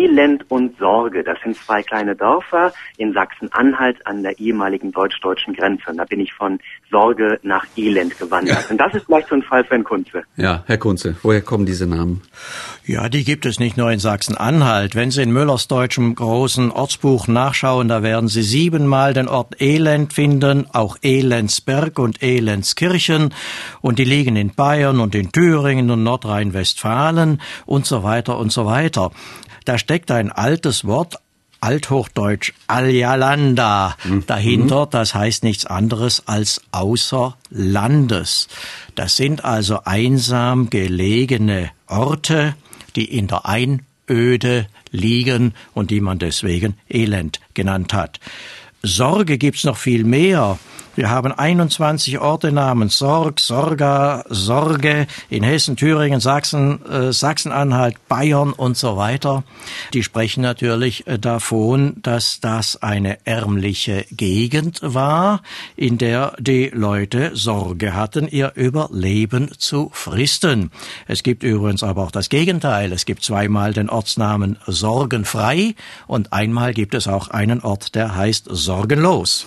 Elend und Sorge. Das sind zwei kleine Dörfer in Sachsen-Anhalt an der ehemaligen deutsch-deutschen Grenze. Und da bin ich von Sorge nach Elend gewandert. Ja. Und das ist vielleicht so ein Fall für Herrn Kunze. Ja, Herr Kunze, woher kommen diese Namen? Ja, die gibt es nicht nur in Sachsen-Anhalt. Wenn Sie in Müllers deutschem großen Ortsbuch nachschauen, da werden Sie siebenmal den Ort Elend finden, auch Elendsberg und Elendskirchen. Und die liegen in Bayern und in Thüringen und Nordrhein-Westfalen und so weiter und so weiter. Da steckt ein altes Wort Althochdeutsch Aljalanda mhm. dahinter. Das heißt nichts anderes als außer Landes. Das sind also einsam gelegene Orte, die in der Einöde liegen und die man deswegen Elend genannt hat. Sorge gibt's noch viel mehr. Wir haben 21 Orte namens Sorg, Sorga, Sorge in Hessen, Thüringen, Sachsen, äh, Sachsen-Anhalt, Bayern und so weiter. Die sprechen natürlich äh, davon, dass das eine ärmliche Gegend war, in der die Leute Sorge hatten, ihr Überleben zu fristen. Es gibt übrigens aber auch das Gegenteil. Es gibt zweimal den Ortsnamen Sorgenfrei und einmal gibt es auch einen Ort, der heißt Sorgenlos.